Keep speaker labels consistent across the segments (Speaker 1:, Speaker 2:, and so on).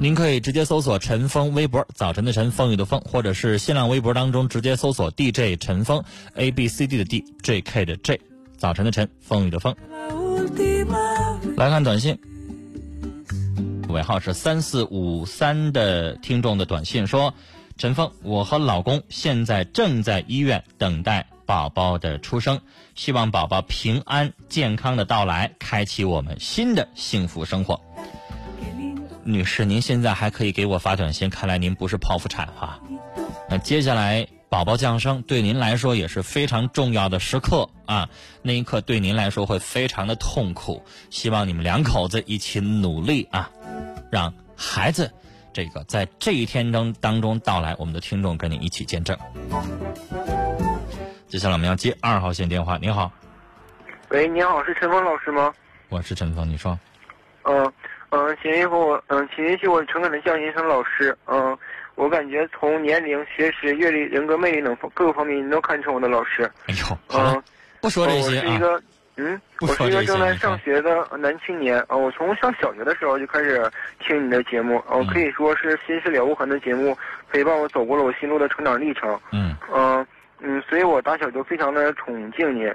Speaker 1: 您可以直接搜索陈峰微博，早晨的晨，风雨的风，或者是新浪微博当中直接搜索 DJ 陈峰，A B C D 的 D，J K 的 J，早晨的晨，风雨的风。来看短信，尾号是三四五三的听众的短信说：“陈峰，我和老公现在正在医院等待宝宝的出生，希望宝宝平安健康的到来，开启我们新的幸福生活。”女士，您现在还可以给我发短信，看来您不是剖腹产哈。那接下来宝宝降生对您来说也是非常重要的时刻啊，那一刻对您来说会非常的痛苦。希望你们两口子一起努力啊，让孩子这个在这一天中当中到来。我们的听众跟你一起见证。接下来我们要接二号线电话，你好。
Speaker 2: 喂，你好，是陈峰老师吗？
Speaker 1: 我是陈峰，你说。
Speaker 2: 嗯。嗯，请允许我，嗯，请允许我诚恳的向您称老师。嗯，我感觉从年龄、学识、阅历、人格魅力等各个方面，您都看成我的老师。
Speaker 1: 哎呦，嗯，不说这些
Speaker 2: 啊。我是一个，嗯，我是一个正在上学的男青年。啊，我从上小学的时候就开始听你的节目，哦，可以说是心事了无痕的节目陪伴我走过了我心路的成长历程。
Speaker 1: 嗯，
Speaker 2: 嗯嗯，所以我打小就非常的崇敬您。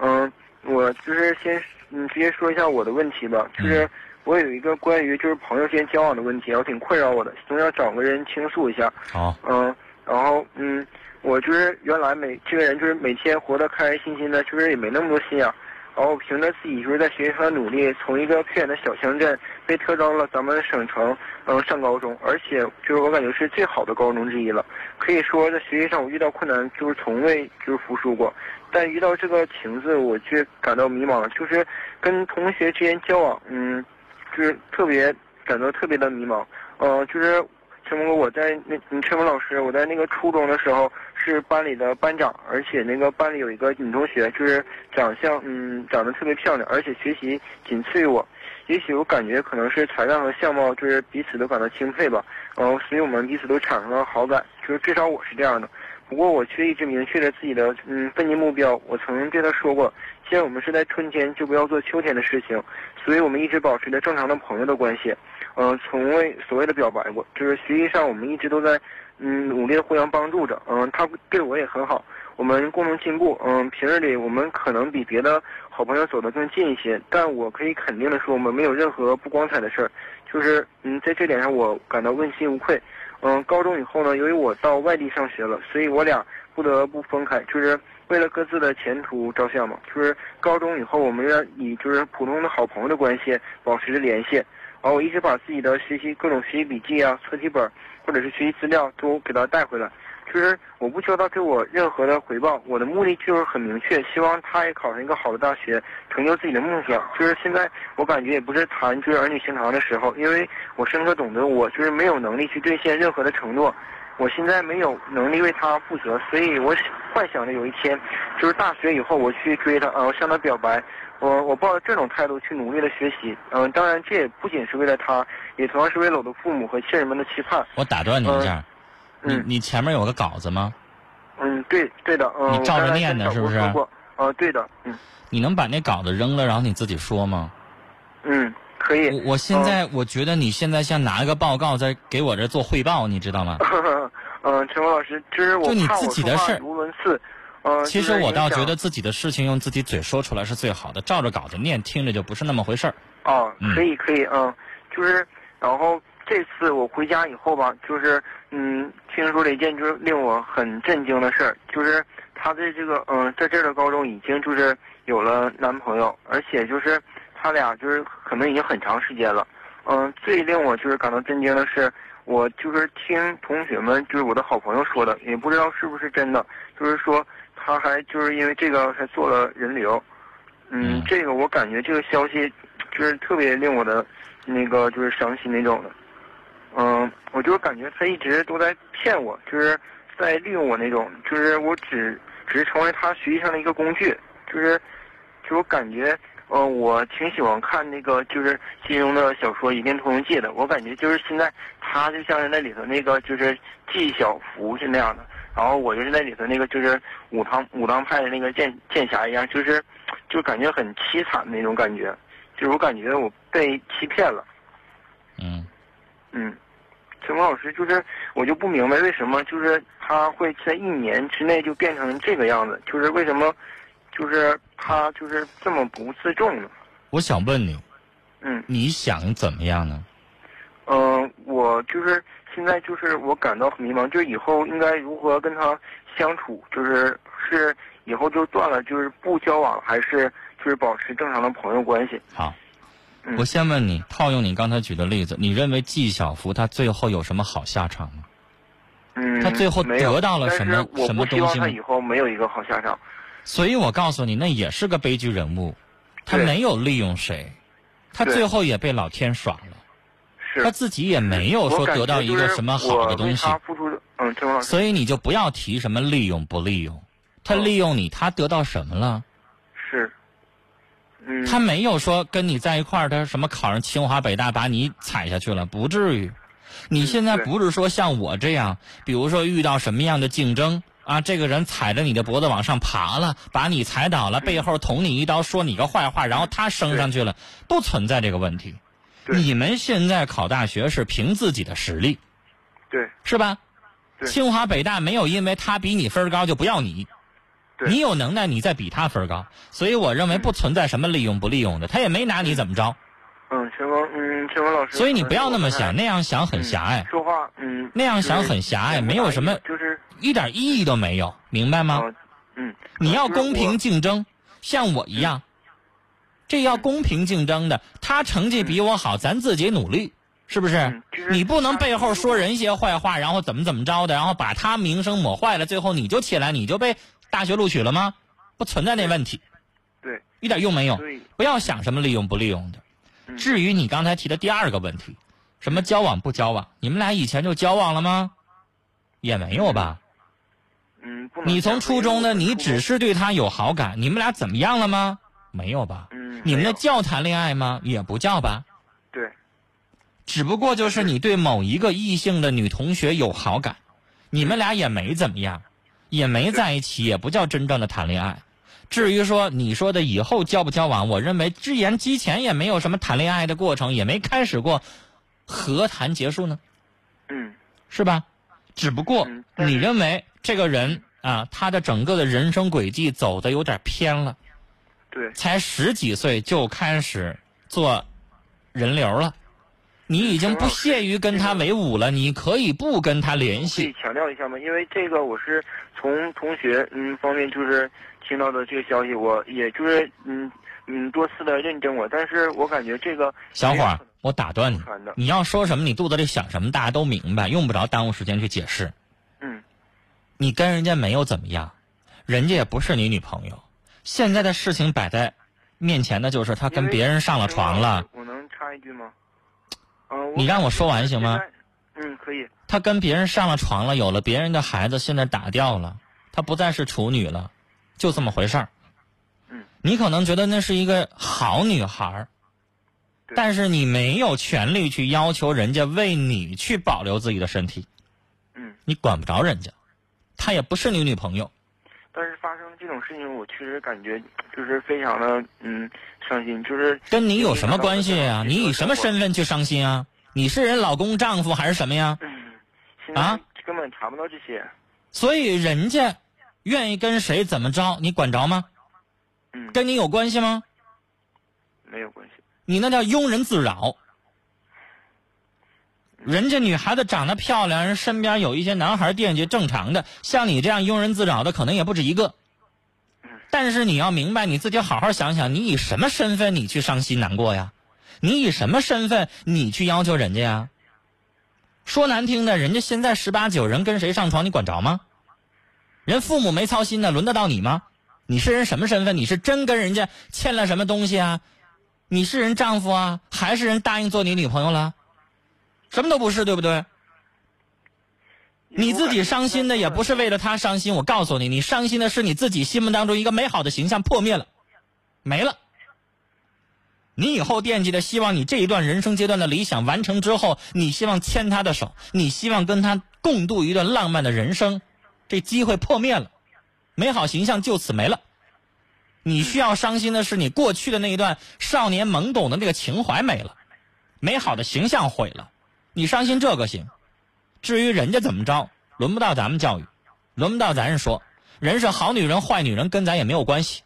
Speaker 2: 嗯，我就是先，嗯，直接说一下我的问题吧，就是。我有一个关于就是朋友之间交往的问题，然后挺困扰我的，总想找个人倾诉一下。
Speaker 1: 好，
Speaker 2: 嗯，然后嗯，我就是原来每这个人就是每天活得开开心心的，就是也没那么多心眼。然后凭着自己就是在学习上的努力，从一个偏远的小乡镇被特招了咱们省城，嗯，上高中，而且就是我感觉是最好的高中之一了。可以说在学习上我遇到困难就是从未就是服输过，但遇到这个情字我却感到迷茫，就是跟同学之间交往，嗯。就是特别感到特别的迷茫，呃，就是陈峰哥，我在那，陈峰老师，我在那个初中的时候是班里的班长，而且那个班里有一个女同学，就是长相，嗯，长得特别漂亮，而且学习仅次于我，也许我感觉可能是才干和相貌，就是彼此都感到钦佩吧，嗯，所以我们彼此都产生了好感，就是至少我是这样的。不过我却一直明确着自己的嗯奋进目标。我曾对他说过，既然我们是在春天，就不要做秋天的事情。所以我们一直保持着正常的朋友的关系，嗯，从未所谓的表白过。就是学习上，我们一直都在嗯努力的互相帮助着。嗯，他对我也很好，我们共同进步。嗯，平日里我们可能比别的好朋友走得更近一些。但我可以肯定的说，我们没有任何不光彩的事儿。就是嗯，在这点上我感到问心无愧。嗯，高中以后呢，由于我到外地上学了，所以我俩不得不分开，就是为了各自的前途着想嘛。就是高中以后，我们愿以就是普通的好朋友的关系保持着联系，然后我一直把自己的学习各种学习笔记啊、错题本或者是学习资料都给他带回来。就是我不求他给我任何的回报，我的目的就是很明确，希望他也考上一个好的大学，成就自己的梦想。就是现在我感觉也不是谈就是儿女情长的时候，因为我深刻懂得我就是没有能力去兑现任何的承诺，我现在没有能力为他负责，所以我幻想着有一天，就是大学以后我去追他，呃，向他表白，我我抱着这种态度去努力的学习，嗯，当然这也不仅是为了他，也同样是为了我的父母和亲人们的期盼。
Speaker 1: 我打断你一下。你你前面有个稿子吗？
Speaker 2: 嗯，对对的，嗯，
Speaker 1: 你照着念的是不是？
Speaker 2: 呃，对的，嗯。
Speaker 1: 你能把那稿子扔了，然后你自己说吗？
Speaker 2: 嗯，可以。
Speaker 1: 我我现在我觉得你现在像拿一个报告在给我这做汇报，你知道吗？
Speaker 2: 嗯，陈峰老师，其实我
Speaker 1: 就你自己的事
Speaker 2: 无伦次。呃，
Speaker 1: 其实我倒觉得自己的事情用自己嘴说出来是最好的，照着稿子念听着就不是那么回事儿。
Speaker 2: 哦，可以可以，嗯，就是然后。这次我回家以后吧，就是嗯，听说了一件就是令我很震惊的事儿，就是她在这个嗯，在这儿的高中已经就是有了男朋友，而且就是他俩就是可能已经很长时间了。嗯，最令我就是感到震惊的是，我就是听同学们，就是我的好朋友说的，也不知道是不是真的，就是说他还就是因为这个还做了人流。嗯，这个我感觉这个消息就是特别令我的那个就是伤心那种的。嗯，我就是感觉他一直都在骗我，就是在利用我那种，就是我只只是成为他学习上的一个工具，就是，就我感觉，呃，我挺喜欢看那个就是金庸的小说《倚天屠龙记》的，我感觉就是现在他就像是那里头那个就是纪晓芙是那样的，然后我就是那里头那个就是武当武当派的那个剑剑侠一样，就是，就感觉很凄惨的那种感觉，就是我感觉我被欺骗了。
Speaker 1: 嗯。
Speaker 2: 嗯，陈峰老师，就是我就不明白为什么，就是他会在一年之内就变成这个样子，就是为什么，就是他就是这么不自重呢？
Speaker 1: 我想问你，
Speaker 2: 嗯，
Speaker 1: 你想怎么样呢？
Speaker 2: 嗯，我就是现在就是我感到很迷茫，就是以后应该如何跟他相处？就是是以后就断了，就是不交往，还是就是保持正常的朋友关系？
Speaker 1: 好。我先问你，套用你刚才举的例子，你认为纪晓芙她最后有什么好下场吗？
Speaker 2: 嗯，
Speaker 1: 她最后得到了什么什么东西
Speaker 2: 吗？以后没有一个好下场。
Speaker 1: 所以我告诉你，那也是个悲剧人物，他没有利用谁，他最后也被老天耍了，他自己也没有说得到一个什么好的东西。
Speaker 2: 嗯，
Speaker 1: 所以你就不要提什么利用不利用，他利用你，他得到什么了？
Speaker 2: 是。
Speaker 1: 他没有说跟你在一块儿，他什么考上清华北大把你踩下去了，不至于。你现在不是说像我这样，比如说遇到什么样的竞争啊，这个人踩着你的脖子往上爬了，把你踩倒了，背后捅你一刀，说你个坏话，然后他升上去了，不存在这个问题。你们现在考大学是凭自己的实力，
Speaker 2: 对，
Speaker 1: 是吧？清华北大没有因为他比你分高就不要你。你有能耐，你再比他分高，所以我认为不存在什么利用不利用的，他也没拿你怎么着。
Speaker 2: 嗯，陈峰，嗯，陈峰老师。
Speaker 1: 所以你不要那么想，那样想很狭隘。
Speaker 2: 说话，嗯。
Speaker 1: 那样想很狭隘，没有什么，
Speaker 2: 就是
Speaker 1: 一点意义都没有，明白吗？
Speaker 2: 嗯。
Speaker 1: 你要公平竞争，像我一样，这要公平竞争的，他成绩比我好，咱自己努力，是不是？你不能背后说人些坏话，然后怎么怎么着的，然后把他名声抹坏了，最后你就起来，你就被。大学录取了吗？不存在那问题，
Speaker 2: 对，
Speaker 1: 一点用没有。不要想什么利用不利用的。至于你刚才提的第二个问题，什么交往不交往？你们俩以前就交往了吗？也没有吧。
Speaker 2: 嗯，
Speaker 1: 你从初中呢你只是对他有好感，你们俩怎么样了吗？没有吧。
Speaker 2: 嗯。
Speaker 1: 你们那叫谈恋爱吗？也不叫吧。
Speaker 2: 对。
Speaker 1: 只不过就是你对某一个异性的女同学有好感，你们俩也没怎么样。也没在一起，也不叫真正的谈恋爱。至于说你说的以后交不交往，我认为之言之前也没有什么谈恋爱的过程，也没开始过，何谈结束呢？
Speaker 2: 嗯，
Speaker 1: 是吧？只不过你认为这个人啊，他的整个的人生轨迹走的有点偏了。
Speaker 2: 对，
Speaker 1: 才十几岁就开始做人流了。你已经不屑于跟他为伍了，你可以不跟他联系。
Speaker 2: 可以强调一下吗？因为这个我是从同学嗯方面就是听到的这个消息，我也就是嗯嗯多次的认证过，但是我感觉这个
Speaker 1: 小伙儿，我打断你，你要说什么，你肚子里想什么，大家都明白，用不着耽误时间去解释。
Speaker 2: 嗯，
Speaker 1: 你跟人家没有怎么样，人家也不是你女朋友，现在的事情摆在面前的就是他跟别人上了床了。
Speaker 2: 我能插一句吗？
Speaker 1: 你让我说完行吗？
Speaker 2: 嗯，可以。
Speaker 1: 他跟别人上了床了，有了别人的孩子，现在打掉了，她不再是处女了，就这么回事儿。
Speaker 2: 嗯。
Speaker 1: 你可能觉得那是一个好女孩儿，但是你没有权利去要求人家为你去保留自己的身体。
Speaker 2: 嗯。
Speaker 1: 你管不着人家，她也不是你女朋友。
Speaker 2: 但是发生这种事情，我确实感觉就是非常的嗯。伤心就是
Speaker 1: 跟你有什么关系啊？你以什么身份去伤心啊？你是人老公、丈夫还是什么呀？
Speaker 2: 啊，根本查不到这些。
Speaker 1: 所以人家愿意跟谁怎么着，你管着吗？
Speaker 2: 嗯。
Speaker 1: 跟你有关系吗？
Speaker 2: 没有关系。
Speaker 1: 你那叫庸人自扰。人家女孩子长得漂亮，人身边有一些男孩惦记，正常的。像你这样庸人自扰的，可能也不止一个。但是你要明白，你自己好好想想，你以什么身份你去伤心难过呀？你以什么身份你去要求人家呀？说难听的，人家现在十八九人跟谁上床，你管着吗？人父母没操心的，轮得到你吗？你是人什么身份？你是真跟人家欠了什么东西啊？你是人丈夫啊，还是人答应做你女朋友了？什么都不是，对不对？你自己伤心的也不是为了他伤心，我告诉你，你伤心的是你自己心目当中一个美好的形象破灭了，没了。你以后惦记的，希望你这一段人生阶段的理想完成之后，你希望牵他的手，你希望跟他共度一段浪漫的人生，这机会破灭了，美好形象就此没了。你需要伤心的是你过去的那一段少年懵懂的那个情怀没了，美好的形象毁了，你伤心这个行。至于人家怎么着，轮不到咱们教育，轮不到咱说，人是好女人坏女人跟咱也没有关系。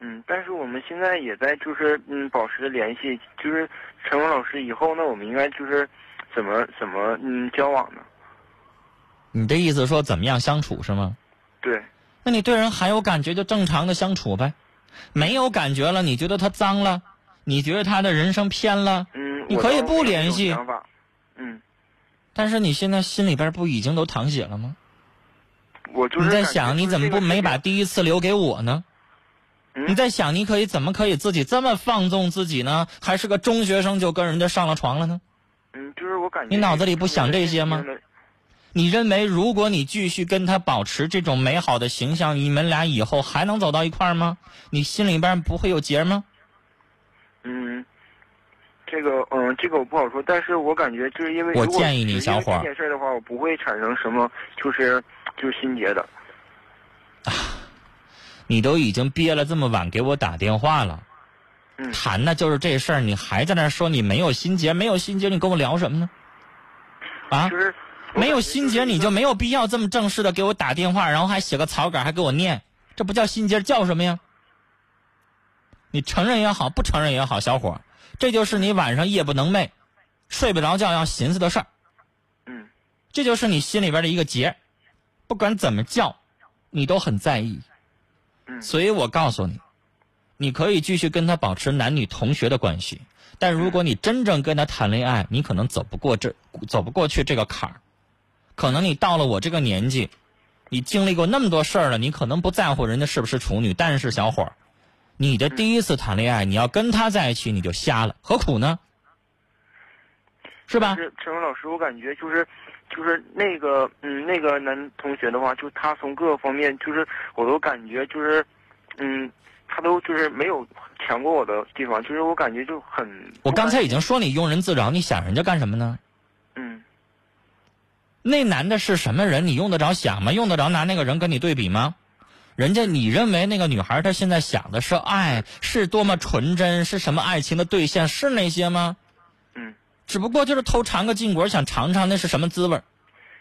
Speaker 2: 嗯，但是我们现在也在就是嗯保持着联系，就是陈文老师以后呢，我们应该就是怎么怎么嗯交往呢？
Speaker 1: 你的意思说怎么样相处是吗？
Speaker 2: 对。
Speaker 1: 那你对人还有感觉就正常的相处呗，没有感觉了，你觉得他脏了，你觉得他的人生偏了，
Speaker 2: 嗯，
Speaker 1: 你可以不联系。
Speaker 2: 嗯。
Speaker 1: 但是你现在心里边不已经都淌血了吗？
Speaker 2: 我就
Speaker 1: 是你在想你怎么不没把第一次留给我呢？你在想你可以怎么可以自己这么放纵自己呢？还是个中学生就跟人家上了床了呢？
Speaker 2: 嗯，就是我感觉
Speaker 1: 你脑子里不想这些吗？你认为如果你继续跟他保持这种美好的形象，你们俩以后还能走到一块儿吗？你心里边不会有结吗？
Speaker 2: 嗯。这个嗯，这个我不好说，但是我感觉就是因为
Speaker 1: 我建议你小伙儿
Speaker 2: 这件事的话，我不会产生什么就是就是心结的。
Speaker 1: 啊，你都已经憋了这么晚给我打电话了，
Speaker 2: 嗯，
Speaker 1: 谈的就是这事儿，你还在那说你没有心结，没有心结，你跟我聊什么呢？啊，没有心结，你就没有必要这么正式的给我打电话，然后还写个草稿，还给我念，这不叫心结，叫什么呀？你承认也好，不承认也好，小伙。这就是你晚上夜不能寐，睡不着觉要寻思的事儿。
Speaker 2: 嗯，
Speaker 1: 这就是你心里边的一个结，不管怎么叫，你都很在意。
Speaker 2: 嗯，
Speaker 1: 所以我告诉你，你可以继续跟他保持男女同学的关系，但如果你真正跟他谈恋爱，你可能走不过这走不过去这个坎儿。可能你到了我这个年纪，你经历过那么多事儿了，你可能不在乎人家是不是处女，但是小伙儿。你的第一次谈恋爱，你要跟他在一起，你就瞎了，何苦呢？是吧？
Speaker 2: 是陈文老师，我感觉就是，就是那个，嗯，那个男同学的话，就他从各个方面，就是我都感觉就是，嗯，他都就是没有强过我的地方，就是我感觉就很。
Speaker 1: 我刚才已经说你庸人自扰，你想人家干什么呢？
Speaker 2: 嗯。
Speaker 1: 那男的是什么人？你用得着想吗？用得着拿那个人跟你对比吗？人家你认为那个女孩她现在想的是爱，是多么纯真，是什么爱情的兑现，是那些吗？
Speaker 2: 嗯，
Speaker 1: 只不过就是偷尝个禁果，想尝尝那是什么滋味儿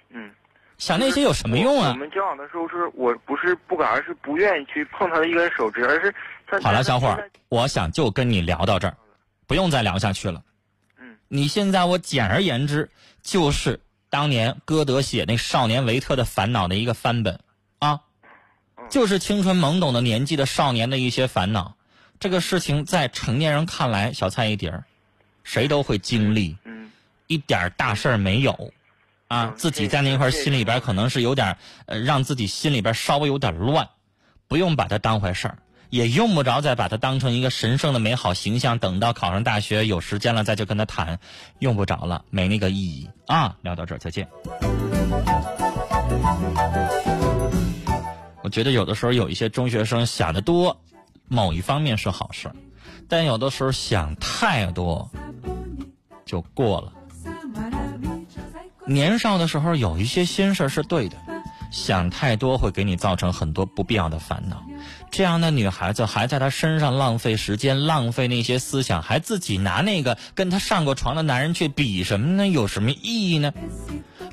Speaker 2: 嗯，
Speaker 1: 想那些有什么用啊？
Speaker 2: 我们交往的时候是我不是不敢，而是不愿意去碰他的一根手指，而是
Speaker 1: 好了，小伙儿，我想就跟你聊到这儿，不用再聊下去了。
Speaker 2: 嗯，
Speaker 1: 你现在我简而言之就是当年歌德写那《少年维特的烦恼》的一个翻本啊。就是青春懵懂的年纪的少年的一些烦恼，这个事情在成年人看来小菜一碟儿，谁都会经历，一点大事儿没有，啊，自己在那块儿心里边可能是有点呃，让自己心里边稍微有点乱，不用把它当回事儿，也用不着再把它当成一个神圣的美好形象，等到考上大学有时间了再去跟他谈，用不着了，没那个意义啊。聊到这儿，再见。我觉得有的时候有一些中学生想的多，某一方面是好事，但有的时候想太多就过了。年少的时候有一些心事是对的，想太多会给你造成很多不必要的烦恼。这样的女孩子还在她身上浪费时间、浪费那些思想，还自己拿那个跟她上过床的男人去比什么呢？有什么意义呢？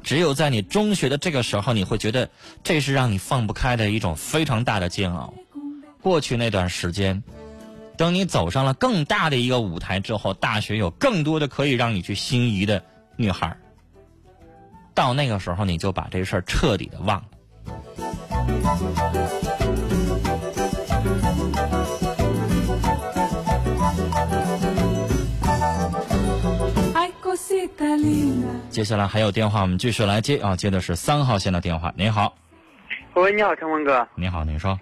Speaker 1: 只有在你中学的这个时候，你会觉得这是让你放不开的一种非常大的煎熬。过去那段时间，等你走上了更大的一个舞台之后大学有更多的可以让你去心仪的女孩到那个时候你就把这事儿彻底的忘了。接下来还有电话我们继续来接。啊接的是三号线的电话。您好。
Speaker 3: 喂你好陈文哥。
Speaker 1: 你好你说。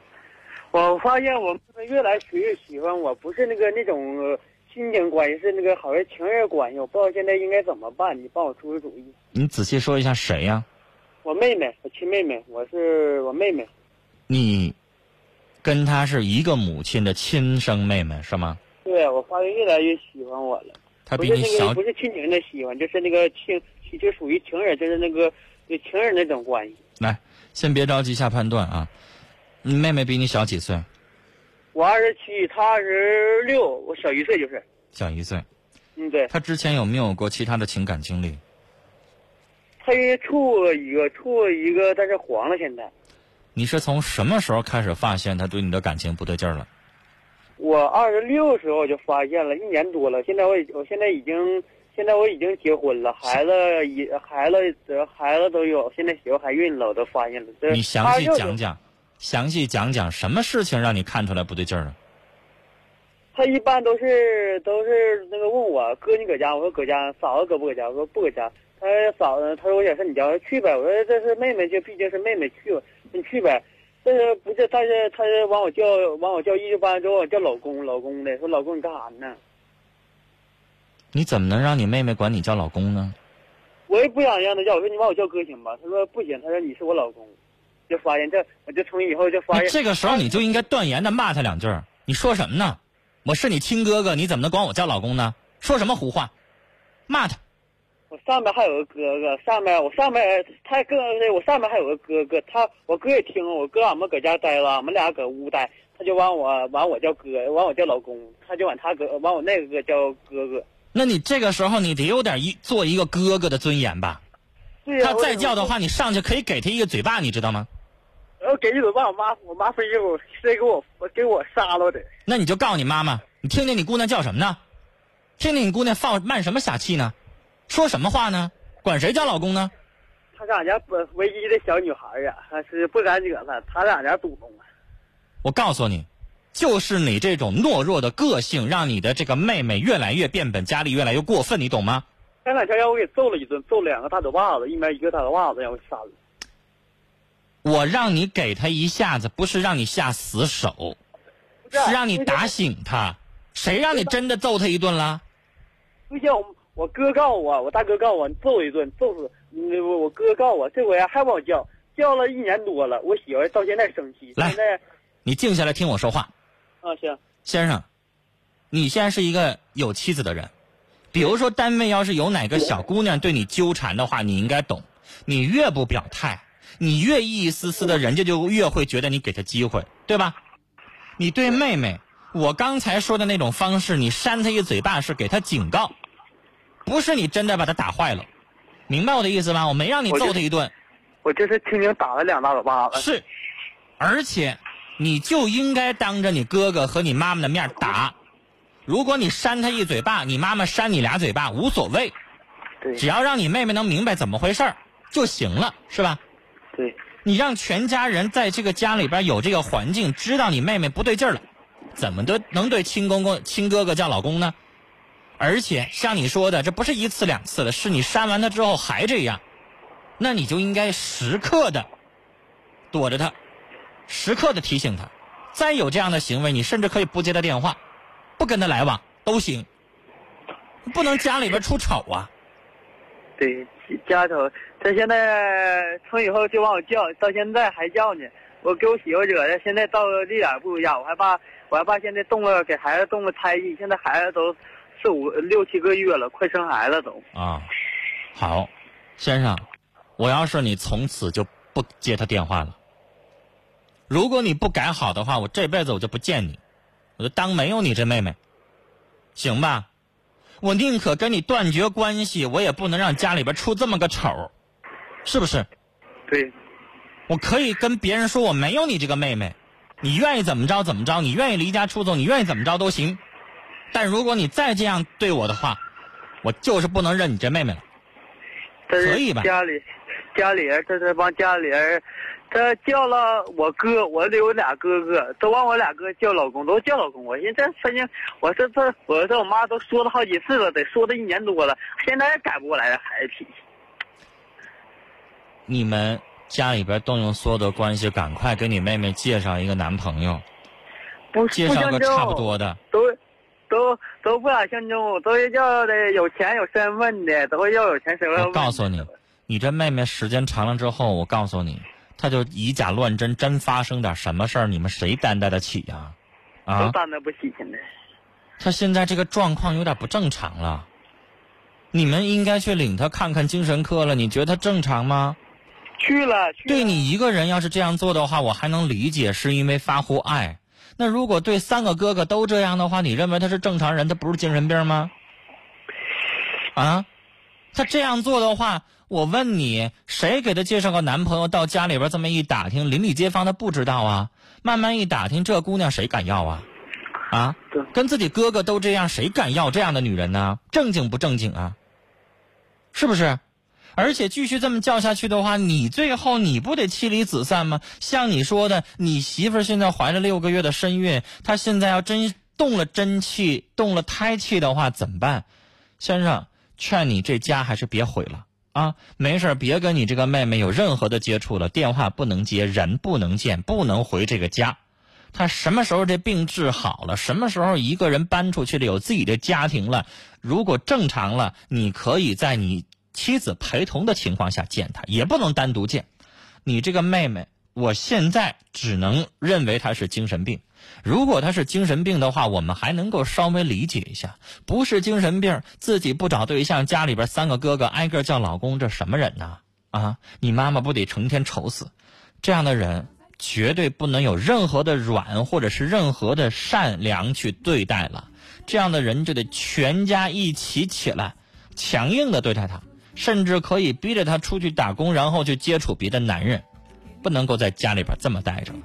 Speaker 3: 我发现我们越来越喜欢我，不是那个那种亲情关系，是那个好像情人关系。我不知道现在应该怎么办，你帮我出出主意。
Speaker 1: 你仔细说一下谁呀？
Speaker 3: 我妹妹，我亲妹妹，我是我妹妹。
Speaker 1: 你跟她是一个母亲的亲生妹妹是吗？
Speaker 3: 对，我发现越来越喜欢我了。
Speaker 1: 她比你小，
Speaker 3: 不是亲情的喜欢，就是那个亲，就属于情人，就是那个情人那种关系。
Speaker 1: 来，先别着急下判断啊。你妹妹比你小几岁？
Speaker 3: 我二十七，她二十六，我小一岁就是。
Speaker 1: 小一岁。
Speaker 3: 嗯，对。
Speaker 1: 她之前有没有过其他的情感经历？
Speaker 3: 她也处过一个，处过一个，但是黄了。现在。
Speaker 1: 你是从什么时候开始发现她对你的感情不对劲儿了？
Speaker 3: 我二十六时候就发现了，一年多了。现在我我现在已经，现在我已经结婚了，孩子也孩子孩子都有，现在媳妇怀孕了，我都发现了。
Speaker 1: 你详细讲讲。详细讲讲什么事情让你看出来不对劲儿了？
Speaker 3: 他一般都是都是那个问我哥你搁家，我说搁家，嫂子搁不搁家？我说不搁家。他嫂子他说我想上你家，去呗。我说这是妹妹，就毕竟是妹妹，去吧你去呗。但是不是？但是他是往我叫往我叫一般之后叫老公老公的，说老公你干啥呢？
Speaker 1: 你怎么能让你妹妹管你叫老公呢？
Speaker 3: 我也不想让她叫，我说你管我叫哥行吧？他说不行，他说你是我老公。就发现这，我就从以后就发现。
Speaker 1: 这个时候你就应该断言的骂他两句你说什么呢？我是你亲哥哥，你怎么能管我叫老公呢？说什么胡话？骂他！
Speaker 3: 我上面还有个哥哥，上面我上面他哥，我上面还有个哥哥，他我哥也听我哥，俺们搁家待了，俺们俩搁屋待，他就往我往我叫哥，往我叫老公，他就往他哥往我那个哥叫哥哥。
Speaker 1: 那你这个时候你得有点一做一个哥哥的尊严吧？
Speaker 3: 对
Speaker 1: 他再叫的话，你上去可以给他一个嘴巴，你知道吗？
Speaker 3: 我给你嘴巴，我妈，我妈非给我，非给我，给我杀了的。
Speaker 1: 那你就告诉你妈妈，你听听你姑娘叫什么呢？听听你姑娘放慢什么傻气呢？说什么话呢？管谁叫老公呢？
Speaker 3: 她是俺家不唯一的小女孩呀，还是不敢惹她，她在俺家祖宗啊。
Speaker 1: 我告诉你，就是你这种懦弱的个性，让你的这个妹妹越来越变本加厉，越来越过分，你懂吗？
Speaker 3: 前两天让我给揍了一顿，揍两个大嘴巴子，一边一个大嘴巴子，让我扇了。
Speaker 1: 我让你给他一下子，不是让你下死手，是让你打醒他。谁让你真的揍他一顿了？
Speaker 3: 不行，我哥告我，我大哥告我，你揍一顿，揍死。我我哥告我，这回还往我叫，叫了一年多了。我媳妇到现在生气。
Speaker 1: 来，
Speaker 3: 现在
Speaker 1: 你静下来听我说话。
Speaker 3: 啊，行。
Speaker 1: 先生，你现在是一个有妻子的人，比如说单位要是有哪个小姑娘对你纠缠的话，你应该懂。你越不表态。你越一一丝丝的，人家就越会觉得你给他机会，对吧？你对妹妹，我刚才说的那种方式，你扇他一嘴巴是给他警告，不是你真的把他打坏了，明白我的意思吗？我没让你揍他一顿，
Speaker 3: 我就是轻轻打了两大嘴巴子。
Speaker 1: 是，而且你就应该当着你哥哥和你妈妈的面打。如果你扇他一嘴巴，你妈妈扇你俩嘴巴无所谓，只要让你妹妹能明白怎么回事儿就行了，是吧？
Speaker 3: 对，
Speaker 1: 你让全家人在这个家里边有这个环境，知道你妹妹不对劲了，怎么的能对亲公公、亲哥哥叫老公呢？而且像你说的，这不是一次两次了，是你删完他之后还这样，那你就应该时刻的躲着他，时刻的提醒他，再有这样的行为，你甚至可以不接他电话，不跟他来往都行，不能家里边出丑啊。
Speaker 3: 对，家头，他现在从以后就往我叫，到现在还叫呢。我给我媳妇惹的，现在到一点不一样。我还怕，我还怕现在动了，给孩子动了胎记。现在孩子都四五六七个月了，快生孩子都。
Speaker 1: 啊，好，先生，我要是你，从此就不接他电话了。如果你不改好的话，我这辈子我就不见你，我就当没有你这妹妹，行吧？我宁可跟你断绝关系，我也不能让家里边出这么个丑，是不是？
Speaker 3: 对。
Speaker 1: 我可以跟别人说我没有你这个妹妹，你愿意怎么着怎么着，你愿意离家出走，你愿意怎么着都行。但如果你再这样对我的话，我就是不能认你这妹妹了。可以吧？
Speaker 3: 家里，家里人这是帮家里人，他叫了我哥，我得有俩哥哥，都往我俩哥叫老公，都叫老公。我现在发现，我这这我这我妈都说了好几次了，得说了一年多了，现在也改不过来这孩子脾气。
Speaker 1: 你们家里边动用所有的关系，赶快给你妹妹介绍一个男朋友，
Speaker 3: 不
Speaker 1: 介绍个差不多的。
Speaker 3: 都都都不咋相中，都要的有钱有身份的，都会要有钱身份。
Speaker 1: 我告诉你，你这妹妹时间长了之后，我告诉你。他就以假乱真，真发生点什么事儿，你们谁担待得起呀？啊，
Speaker 3: 都担待不起现在。
Speaker 1: 他现在这个状况有点不正常了，你们应该去领他看看精神科了。你觉得他正常吗？
Speaker 3: 去了。
Speaker 1: 对你一个人要是这样做的话，我还能理解，是因为发乎爱。那如果对三个哥哥都这样的话，你认为他是正常人，他不是精神病吗？啊，他这样做的话。我问你，谁给他介绍个男朋友？到家里边这么一打听，邻里街坊他不知道啊。慢慢一打听，这姑娘谁敢要啊？啊，跟自己哥哥都这样，谁敢要这样的女人呢？正经不正经啊？是不是？而且继续这么叫下去的话，你最后你不得妻离子散吗？像你说的，你媳妇现在怀了六个月的身孕，她现在要真动了真气、动了胎气的话，怎么办？先生，劝你这家还是别毁了。啊，没事别跟你这个妹妹有任何的接触了，电话不能接，人不能见，不能回这个家。他什么时候这病治好了？什么时候一个人搬出去了，有自己的家庭了？如果正常了，你可以在你妻子陪同的情况下见他，也不能单独见。你这个妹妹，我现在只能认为他是精神病。如果他是精神病的话，我们还能够稍微理解一下。不是精神病，自己不找对象，家里边三个哥哥挨个叫老公，这什么人呢？啊，你妈妈不得成天愁死？这样的人绝对不能有任何的软或者是任何的善良去对待了。这样的人就得全家一起起来，强硬的对待他，甚至可以逼着他出去打工，然后去接触别的男人，不能够在家里边这么待着了。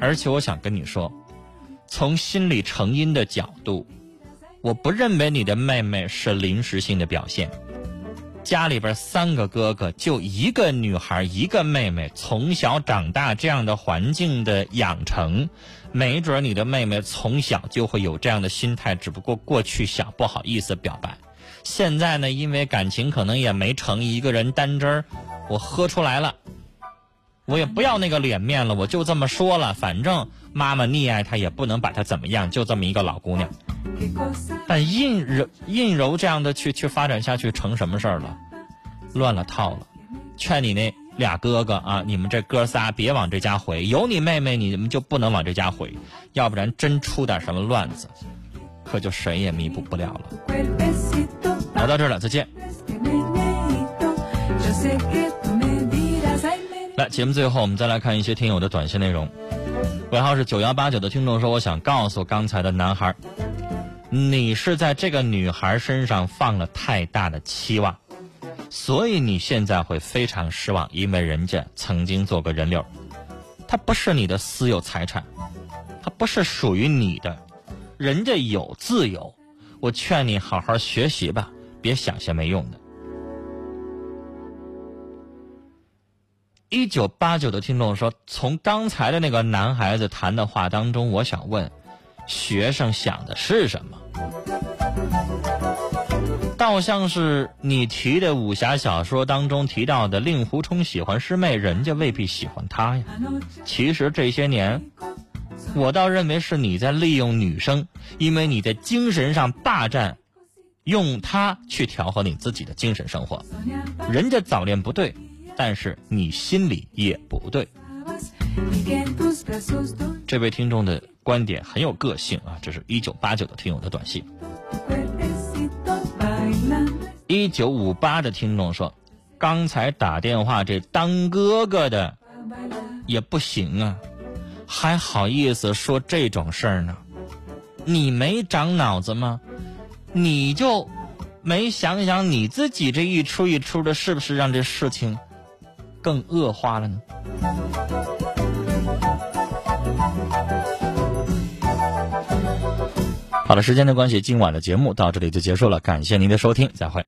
Speaker 1: 而且我想跟你说，从心理成因的角度，我不认为你的妹妹是临时性的表现。家里边三个哥哥，就一个女孩，一个妹妹，从小长大这样的环境的养成，没准你的妹妹从小就会有这样的心态，只不过过去小不好意思表白，现在呢，因为感情可能也没成，一个人单汁儿，我喝出来了。我也不要那个脸面了，我就这么说了。反正妈妈溺爱她，也不能把她怎么样，就这么一个老姑娘。但印柔印柔这样的去去发展下去，成什么事儿了？乱了套了。劝你那俩哥哥啊，你们这哥仨别往这家回。有你妹妹，你们就不能往这家回，要不然真出点什么乱子，可就谁也弥补不了了。聊到这儿了，再见。来，节目最后我们再来看一些听友的短信内容。尾号是九幺八九的听众说：“我想告诉刚才的男孩，你是在这个女孩身上放了太大的期望，所以你现在会非常失望，因为人家曾经做过人流，她不是你的私有财产，她不是属于你的，人家有自由。我劝你好好学习吧，别想些没用的。”一九八九的听众说：“从刚才的那个男孩子谈的话当中，我想问，学生想的是什么？倒像是你提的武侠小说当中提到的令狐冲喜欢师妹，人家未必喜欢他呀。其实这些年，我倒认为是你在利用女生，因为你在精神上霸占，用她去调和你自己的精神生活。人家早恋不对。”但是你心里也不对。这位听众的观点很有个性啊，这是一九八九的听友的短信。一九五八的听众说，刚才打电话这当哥哥的也不行啊，还好意思说这种事儿呢？你没长脑子吗？你就没想想你自己这一出一出的，是不是让这事情？更恶化了呢。好了，时间的关系，今晚的节目到这里就结束了，感谢您的收听，再会。